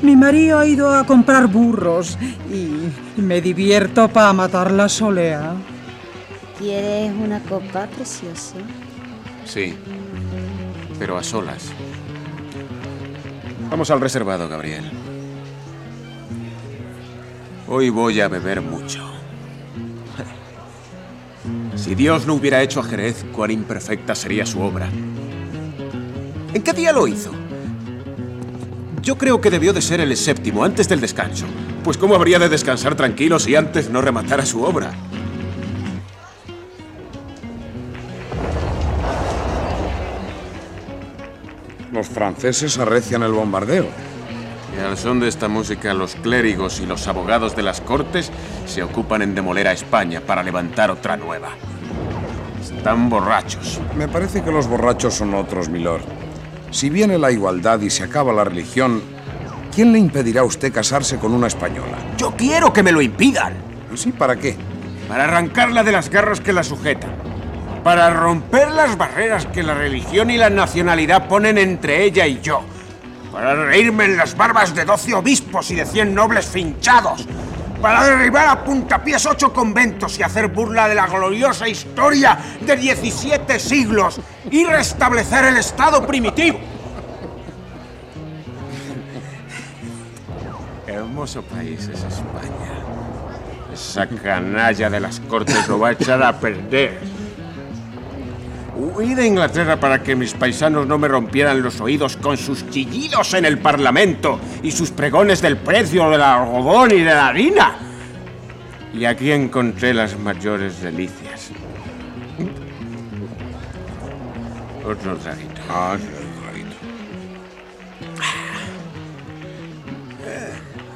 Mi marido ha ido a comprar burros y me divierto para matar la solea. ¿Quieres una copa, precioso? Sí, pero a solas. Vamos al reservado, Gabriel. Hoy voy a beber mucho. Si Dios no hubiera hecho a Jerez, cuán imperfecta sería su obra. ¿En qué día lo hizo? Yo creo que debió de ser el séptimo, antes del descanso. Pues ¿cómo habría de descansar tranquilo si antes no rematara su obra? Los franceses arrecian el bombardeo. Y al son de esta música, los clérigos y los abogados de las cortes se ocupan en demoler a España para levantar otra nueva. Están borrachos. Me parece que los borrachos son otros, milord. Si viene la igualdad y se acaba la religión, ¿quién le impedirá a usted casarse con una española? Yo quiero que me lo impidan. ¿Sí? ¿Para qué? Para arrancarla de las garras que la sujetan. Para romper las barreras que la religión y la nacionalidad ponen entre ella y yo. Para reírme en las barbas de doce obispos y de cien nobles finchados. Para derribar a puntapiés ocho conventos y hacer burla de la gloriosa historia de 17 siglos y restablecer el Estado primitivo. Hermoso país es España. Esa canalla de las cortes lo va a echar a perder. Huí de Inglaterra para que mis paisanos no me rompieran los oídos con sus chillidos en el Parlamento y sus pregones del precio del algodón y de la harina. Y aquí encontré las mayores delicias. Otro traguito. Ah, sí, otro traguito.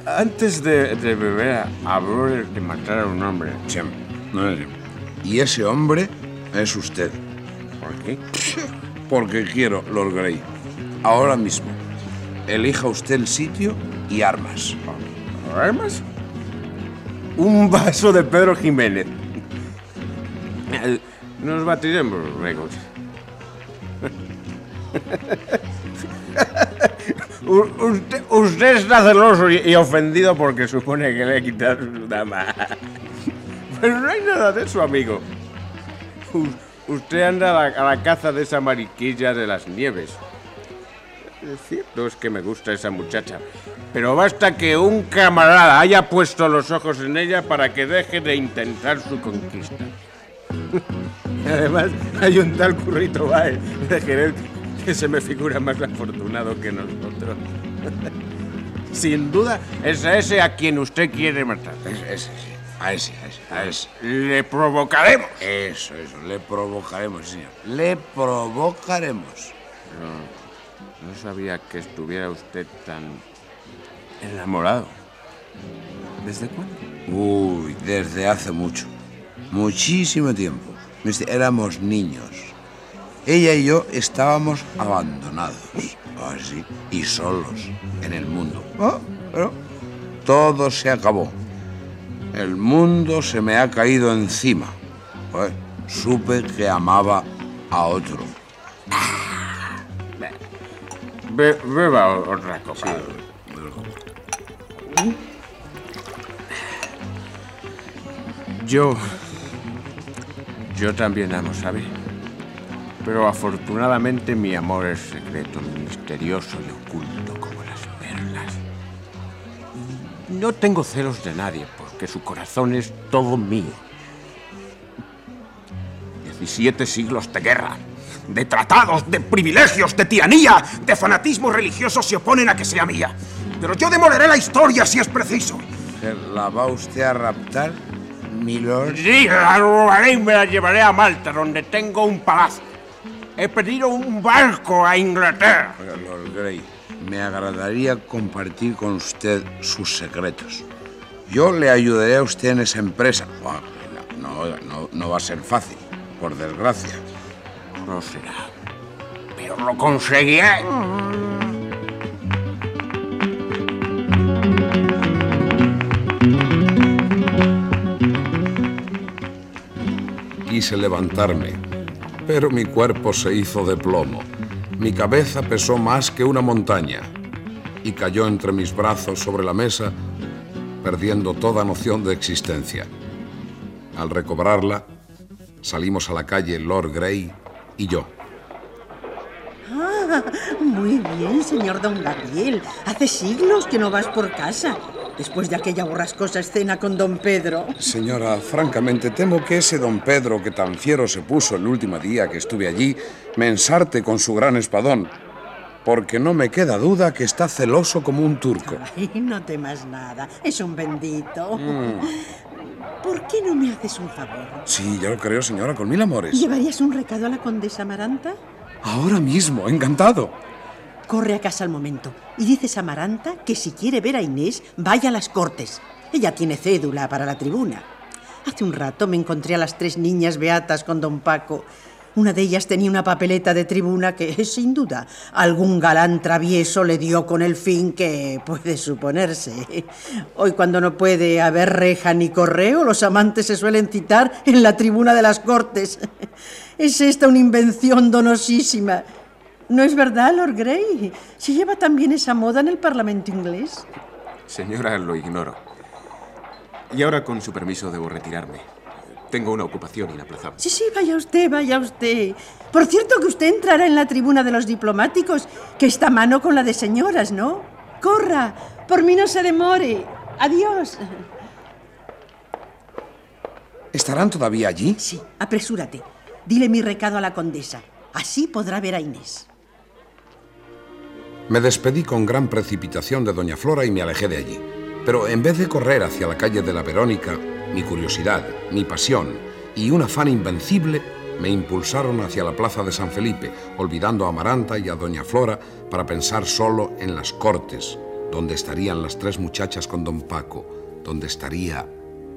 Antes de, de beber, habló de matar a un hombre. Siempre. Y ese hombre es usted. ¿Por qué? Porque quiero, Lord Grey. Ahora mismo. Elija usted el sitio y armas. ¿Armas? Un vaso de Pedro Jiménez. Nos batiremos. U- Usted, usted está celoso y, ofendido porque supone que le he quitado su dama. Pero no hay nada de eso, amigo. Usted anda a la, caza de esa mariquilla de las nieves. Es cierto, es que me gusta esa muchacha. Pero basta que un camarada haya puesto los ojos en ella para que deje de intentar su conquista. Además, hay un tal currito Baez de Jerez que se me figura más afortunado que nosotros. Sin duda, es a ese a quien usted quiere matar. ese, sí. A ese, a ese, a ese. Le provocaremos. Eso, eso. Le provocaremos, señor. Le provocaremos. No, no sabía que estuviera usted tan enamorado. ¿Desde cuándo? Uy, desde hace mucho. Muchísimo tiempo. Éramos niños. Ella y yo estábamos abandonados. Así. y solos en el mundo. Ah, Pero todo se acabó. El mundo se me ha caído encima. Pues, supe que amaba a otro. Be- beba otra copa. Yo. Yo también amo, ¿sabe? Pero afortunadamente mi amor es secreto, misterioso y oculto como las perlas. No tengo celos de nadie porque su corazón es todo mío. 17 siglos de guerra, de tratados, de privilegios, de tiranía, de fanatismo religioso se oponen a que sea mía. Pero yo demoleré la historia si es preciso. la va usted a raptar, milord? Sí, la robaré y me la llevaré a Malta, donde tengo un palacio. He pedido un barco a Inglaterra. Oiga, Lord Grey, me agradaría compartir con usted sus secretos. Yo le ayudaré a usted en esa empresa. No, no va a ser fácil, por desgracia. No será. Pero lo conseguiré. Quise levantarme, pero mi cuerpo se hizo de plomo. Mi cabeza pesó más que una montaña y cayó entre mis brazos sobre la mesa, perdiendo toda noción de existencia. Al recobrarla, salimos a la calle Lord Grey y yo. Ah, muy bien, señor don Gabriel. Hace siglos que no vas por casa. Después de aquella borrascosa escena con don Pedro. Señora, francamente temo que ese don Pedro que tan fiero se puso el último día que estuve allí me ensarte con su gran espadón, porque no me queda duda que está celoso como un turco. Ay, no temas nada. Es un bendito. Mm. ¿Por qué no me haces un favor? Sí, ya lo creo, señora, con mil amores. ¿Llevarías un recado a la condesa Amaranta? Ahora mismo, encantado. Corre a casa al momento y dices a Amaranta que si quiere ver a Inés, vaya a las cortes. Ella tiene cédula para la tribuna. Hace un rato me encontré a las tres niñas beatas con don Paco. Una de ellas tenía una papeleta de tribuna que, sin duda, algún galán travieso le dio con el fin que puede suponerse. Hoy, cuando no puede haber reja ni correo, los amantes se suelen citar en la tribuna de las cortes. Es esta una invención donosísima. ¿No es verdad, Lord Grey? ¿Se lleva también esa moda en el Parlamento inglés? Señora, lo ignoro. Y ahora, con su permiso, debo retirarme. Tengo una ocupación inaplazable. Sí, sí, vaya usted, vaya usted. Por cierto que usted entrará en la tribuna de los diplomáticos, que está a mano con la de señoras, ¿no? Corra, por mí no se demore. Adiós. ¿Estarán todavía allí? Sí, apresúrate. Dile mi recado a la condesa. Así podrá ver a Inés. Me despedí con gran precipitación de doña Flora y me alejé de allí. Pero en vez de correr hacia la calle de la Verónica, mi curiosidad, mi pasión y un afán invencible me impulsaron hacia la plaza de San Felipe, olvidando a Amaranta y a doña Flora para pensar solo en las cortes, donde estarían las tres muchachas con don Paco, donde estaría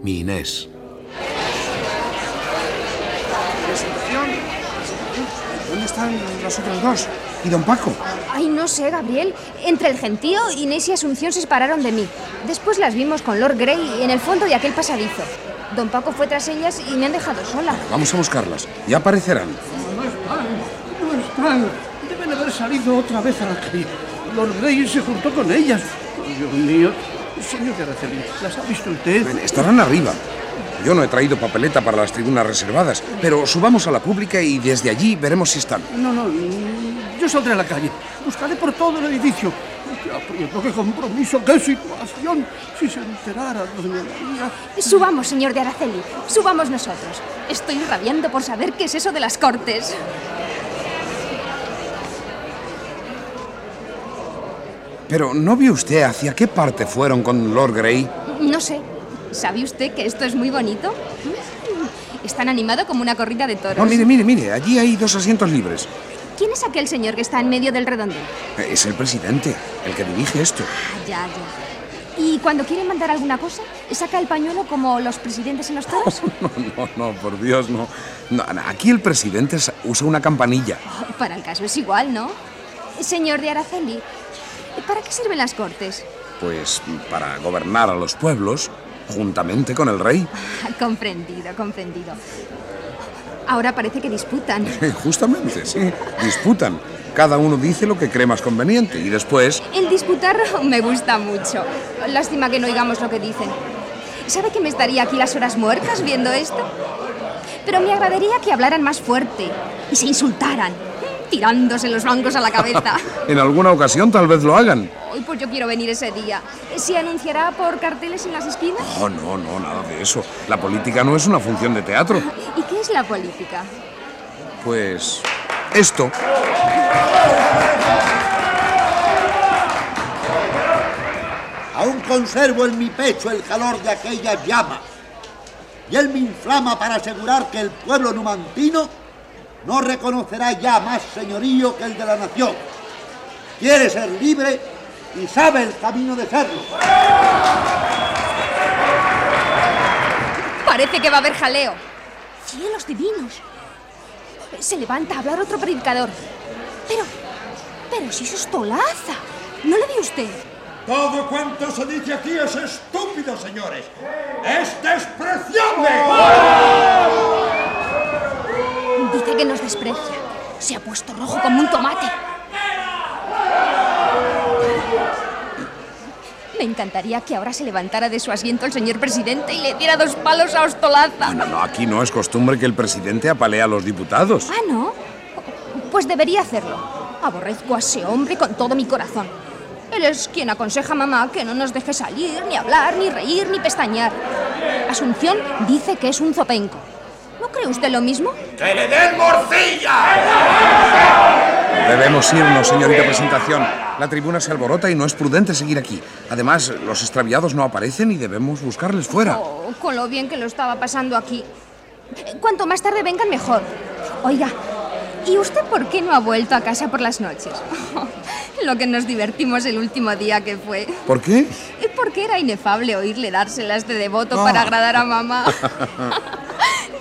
mi Inés. ¿Dónde están los otros dos? ¿Y don Paco? Ay, no sé, Gabriel. Entre el gentío, Inés y Asunción se separaron de mí. Después las vimos con Lord Grey en el fondo de aquel pasadizo. Don Paco fue tras ellas y me han dejado sola. Vamos a buscarlas. Ya aparecerán. No están, no están. Deben haber salido otra vez a la calle. Lord Grey se juntó con ellas. Dios mío. Señor de Araceli, ¿las ha visto usted? Estarán arriba. Yo no he traído papeleta para las tribunas reservadas, pero subamos a la pública y desde allí veremos si están. No, no, yo saldré a la calle. Buscaré por todo el edificio. Qué aprieto, qué compromiso, qué situación. Si se enterara doña María... Subamos, señor de Araceli. Subamos nosotros. Estoy rabiando por saber qué es eso de las cortes. Pero ¿no vio usted hacia qué parte fueron con Lord Grey? No sé. ¿Sabe usted que esto es muy bonito? Es tan animado como una corrida de toros. No, mire, mire, mire, allí hay dos asientos libres. ¿Quién es aquel señor que está en medio del redondel? Es el presidente, el que dirige esto. Ah, ya, ya. ¿Y cuando quiere mandar alguna cosa, saca el pañuelo como los presidentes en los toros? No, no, no, por Dios, no. No, Aquí el presidente usa una campanilla. Oh, para el caso es igual, ¿no? Señor de Araceli, ¿para qué sirven las cortes? Pues para gobernar a los pueblos juntamente con el rey. Comprendido, comprendido. Ahora parece que disputan. Justamente, sí, disputan. Cada uno dice lo que cree más conveniente y después... El disputar me gusta mucho. Lástima que no oigamos lo que dicen. ¿Sabe que me estaría aquí las horas muertas viendo esto? Pero me agradaría que hablaran más fuerte y se insultaran, tirándose los bancos a la cabeza. en alguna ocasión tal vez lo hagan. Hoy pues yo quiero venir ese día. ¿Se anunciará por carteles en las esquinas? Oh, no, no, nada de eso. La política no es una función de teatro. ¿Y qué es la política? Pues esto. Aún aún conservo en mi pecho el calor de aquellas llamas. Y él me inflama para asegurar que el pueblo numantino no reconocerá ya más señorío que el de la nación. Quiere ser libre y sabe el camino de serlo. Parece que va a haber jaleo. Cielos divinos. Se levanta a hablar otro predicador. Pero, pero si eso es Tolaza. ¿No lo ve usted? Todo cuanto se dice aquí es estúpido, señores. ¡Es despreciable! Que nos desprecia. Se ha puesto rojo como un tomate. Me encantaría que ahora se levantara de su asiento el señor presidente y le diera dos palos a Ostolaza. Bueno, no, aquí no es costumbre que el presidente apalee a los diputados. Ah, ¿no? Pues debería hacerlo. Aborrezco a ese hombre con todo mi corazón. Él es quien aconseja a mamá que no nos deje salir, ni hablar, ni reír, ni pestañear. Asunción dice que es un zopenco. ¿No cree usted lo mismo? ¡Que le den morcilla! Debemos irnos, señorita presentación. La tribuna se alborota y no es prudente seguir aquí. Además, los extraviados no aparecen y debemos buscarles fuera. Oh, con lo bien que lo estaba pasando aquí. Cuanto más tarde vengan, mejor. Oiga, ¿y usted por qué no ha vuelto a casa por las noches? lo que nos divertimos el último día que fue. ¿Por qué? Porque era inefable oírle dárselas de devoto Ah. para agradar a mamá.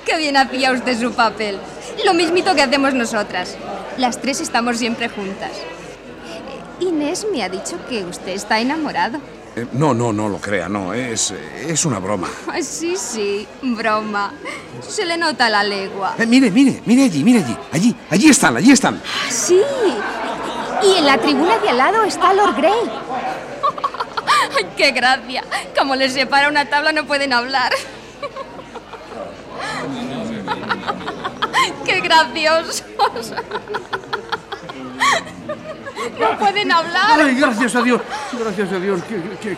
Qué bien hacía usted su papel. Lo mismito que hacemos nosotras. Las tres estamos siempre juntas. Inés me ha dicho que usted está enamorado. Eh, no, no, no lo crea, no. Es, es una broma. Ay, Sí, sí, broma. Se le nota la legua. Eh, mire, mire, mire allí, mire allí. Allí, allí están, allí están. Sí. Y en la tribuna de al lado está Lord Grey. ¡Qué gracia! Como les separa una tabla no pueden hablar. ¡Qué graciosos! No pueden hablar. Ay, gracias a Dios, gracias a Dios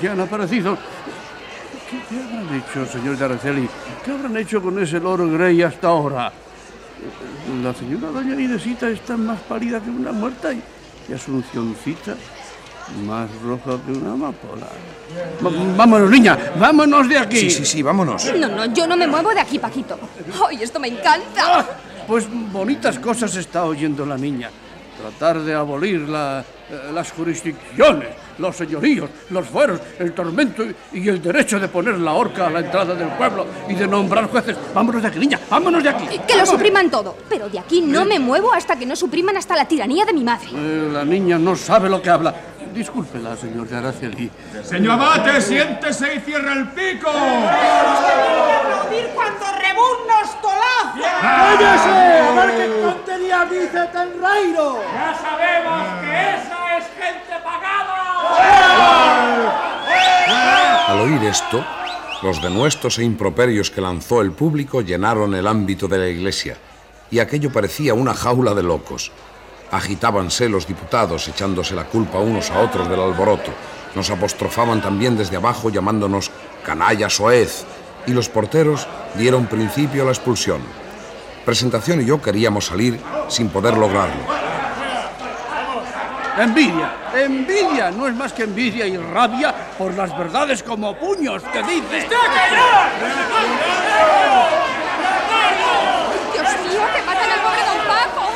que, han aparecido. ¿Qué, qué habrán hecho, señor de Araceli? ¿Qué habrán hecho con ese Lord Grey hasta ahora? La señora doña Inesita está más pálida que una muerta y Asuncioncita más roja que una amapola. Vámonos, niña, vámonos de aquí. Sí, sí, sí, vámonos. No, no, yo no me muevo de aquí, Paquito. ¡Ay, esto me encanta! Pues bonitas cosas está oyendo la niña. Tratar de abolir la- eh, las jurisdicciones, los señoríos, los fueros, el tormento y- el derecho de poner la horca a la entrada del pueblo y de nombrar jueces. Vámonos de aquí, niña, vámonos de aquí. Que lo supriman todo. Pero de aquí no me muevo hasta que no supriman hasta la tiranía de mi madre. Eh, la niña no sabe lo que habla. Discúlpela, señor de Araceli. Señor Abate, siéntese y cierra el pico. aplaudir cuando tolaza! ¡Cállese! A ver qué tontería dice Tenrairo! ¡Ya sabemos que esa es gente pagada! Al oír esto, los denuestos e improperios que lanzó el público llenaron el ámbito de la iglesia, y aquello parecía una jaula de locos. Agitábanse los diputados echándose la culpa unos a otros del alboroto. Nos apostrofaban también desde abajo llamándonos canalla soez, y los porteros dieron principio a la expulsión. Presentación y yo queríamos salir sin poder lograrlo. Envidia, envidia, no es más que envidia y rabia por las verdades como puños que dice. Dios mío, que matan al pobre don Paco.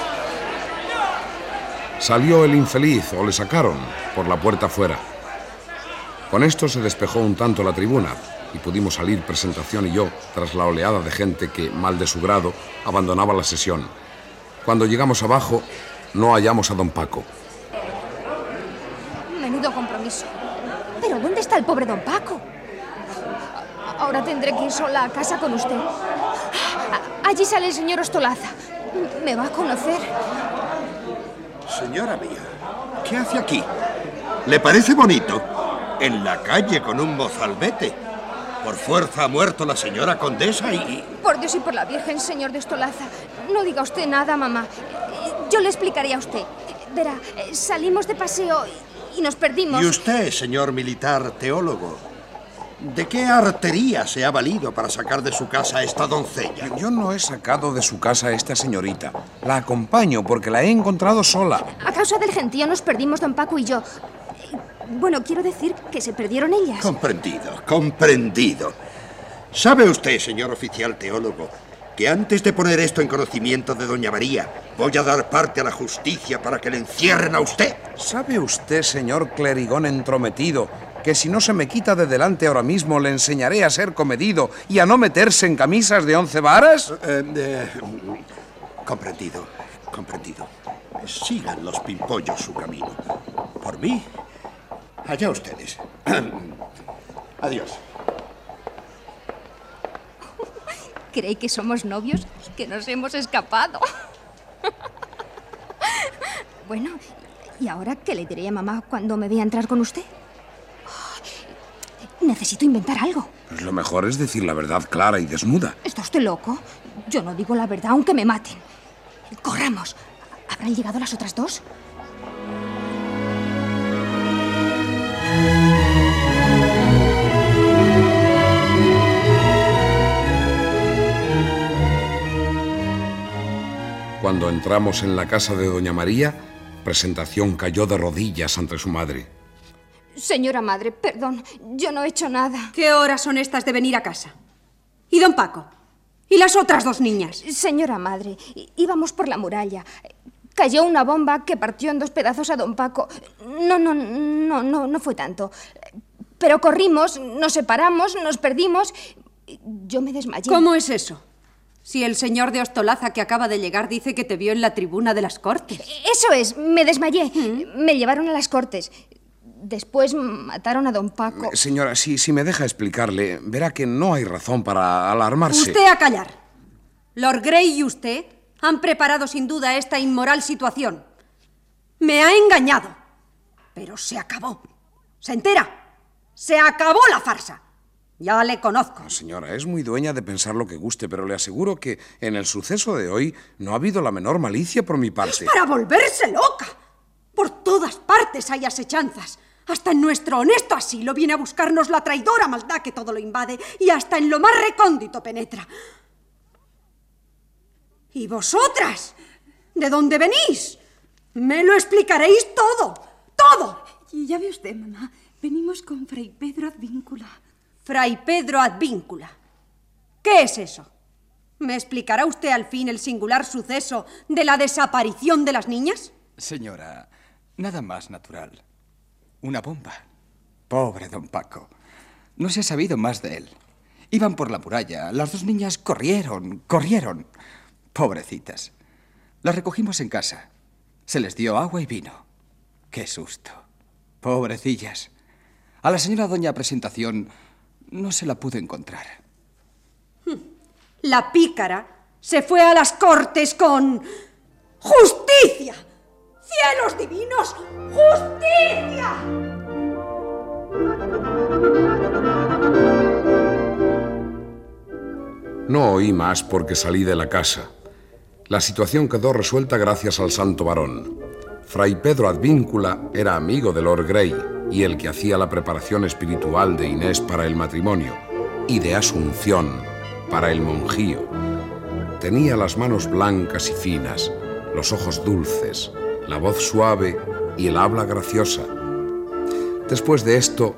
Salió el infeliz o le sacaron por la puerta afuera. Con esto se despejó un tanto la tribuna y pudimos salir presentación y yo tras la oleada de gente que, mal de su grado, abandonaba la sesión. Cuando llegamos abajo, no hallamos a don Paco. ¿Pero dónde está el pobre don Paco? Ahora tendré que ir sola a casa con usted. Allí sale el señor Ostolaza. Me va a conocer. Señora mía, ¿qué hace aquí? ¿Le parece bonito? En la calle con un mozalbete. Por fuerza ha muerto la señora condesa y... Por Dios y por la Virgen, señor de Ostolaza. No diga usted nada, mamá. Yo le explicaría a usted. Verá, salimos de paseo y, nos perdimos. ¿Y usted, señor militar teólogo? ¿De qué artería se ha valido para sacar de su casa a esta doncella? Yo no he sacado de su casa a esta señorita. La acompaño porque la he encontrado sola. A causa del gentío nos perdimos don Paco y yo. Bueno, quiero decir que se perdieron ellas. Comprendido, comprendido. ¿Sabe usted, señor oficial teólogo, que antes de poner esto en conocimiento de doña María, voy a dar parte a la justicia para que le encierren a usted? ¿Sabe usted, señor clerigón entrometido, que si no se me quita de delante ahora mismo le enseñaré a ser comedido y a no meterse en camisas de once varas? Eh, eh, comprendido, comprendido. Sigan los pimpollos su camino. Por mí, allá ustedes. Adiós. ¿Cree que somos novios? Que nos hemos escapado. bueno, ¿y ahora qué le diré a mamá cuando me vea entrar con usted? Necesito inventar algo. Pues lo mejor es decir la verdad clara y desnuda. ¿Está usted loco? Yo no digo la verdad aunque me maten. Corramos. ¿Habrán llegado las otras dos? Cuando entramos en la casa de Doña María, Presentación cayó de rodillas ante su madre. Señora madre, perdón, yo no he hecho nada. ¿Qué horas son estas de venir a casa? ¿Y don Paco? ¿Y las otras dos niñas? Señora madre, íbamos por la muralla. Cayó una bomba que partió en dos pedazos a don Paco. No, no, no, no, no fue tanto. Pero corrimos, nos separamos, nos perdimos. Yo me desmayé. ¿Cómo es eso? Si el señor de Ostolaza que acaba de llegar dice que te vio en la tribuna de las Cortes. Eso es, me desmayé. Me llevaron a las cortes. Después mataron a don Paco. Eh, Señora, si, si me deja explicarle, verá que no hay razón para alarmarse. Usted a callar. Lord Grey y usted han preparado sin duda esta inmoral situación. Me ha engañado. Pero se acabó. ¿Se entera? Se acabó la farsa. Ya le conozco. Señora, es muy dueña de pensar lo que guste, pero le aseguro que en el suceso de hoy no ha habido la menor malicia por mi parte. Para volverse loca. Por todas partes hay asechanzas. Hasta en nuestro honesto asilo viene a buscarnos la traidora maldad que todo lo invade y hasta en lo más recóndito penetra. ¿Y vosotras? ¿De dónde venís? Me lo explicaréis todo. ¡Todo! Y ya ve usted, mamá, venimos con Fray Pedro Advíncula. Fray Pedro Advíncula. ¿Qué es eso? ¿Me explicará usted al fin el singular suceso de la desaparición de las niñas? Señora, nada más natural. Una bomba. Pobre don Paco. No se ha sabido más de él. Iban por la muralla. Las dos niñas corrieron, corrieron. Pobrecitas. Las recogimos en casa. Se les dio agua y vino. Qué susto. Pobrecillas. A la señora doña Presentación no se la pudo encontrar. La pícara se fue a las cortes con... ¡Justicia! ¡Cielos divinos! ¡Justicia! No oí más porque salí de la casa. La situación quedó resuelta gracias al santo varón. Fray Pedro Advíncula era amigo de Lord Grey y el que hacía la preparación espiritual de Inés para el matrimonio y de Asunción para el monjío. Tenía las manos blancas y finas, los ojos dulces, la voz suave y el habla graciosa. Después de esto,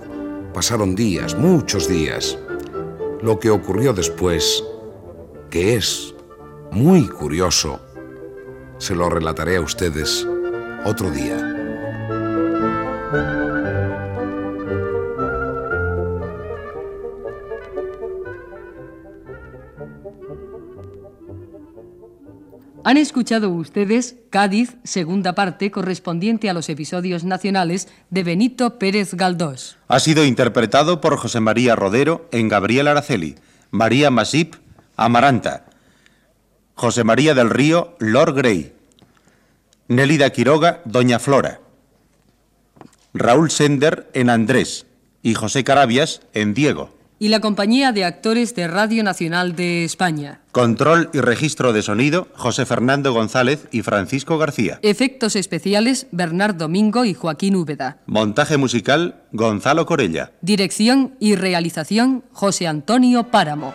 pasaron días, muchos días. Lo que ocurrió después, que es muy curioso, se lo relataré a ustedes otro día. Han escuchado ustedes Cádiz, segunda parte, correspondiente a los episodios nacionales de Benito Pérez Galdós. Ha sido interpretado por José María Rodero en Gabriel Araceli, María Masip, Amaranta, José María del Río, Lord Grey, Nélida Quiroga, Doña Flora, Raúl Sender en Andrés y José Carabias en Diego. Y la Compañía de Actores de Radio Nacional de España. Control y registro de sonido, José Fernando González y Francisco García. Efectos especiales, Bernard Domingo y Joaquín Úbeda. Montaje musical, Gonzalo Corella. Dirección y realización, José Antonio Páramo.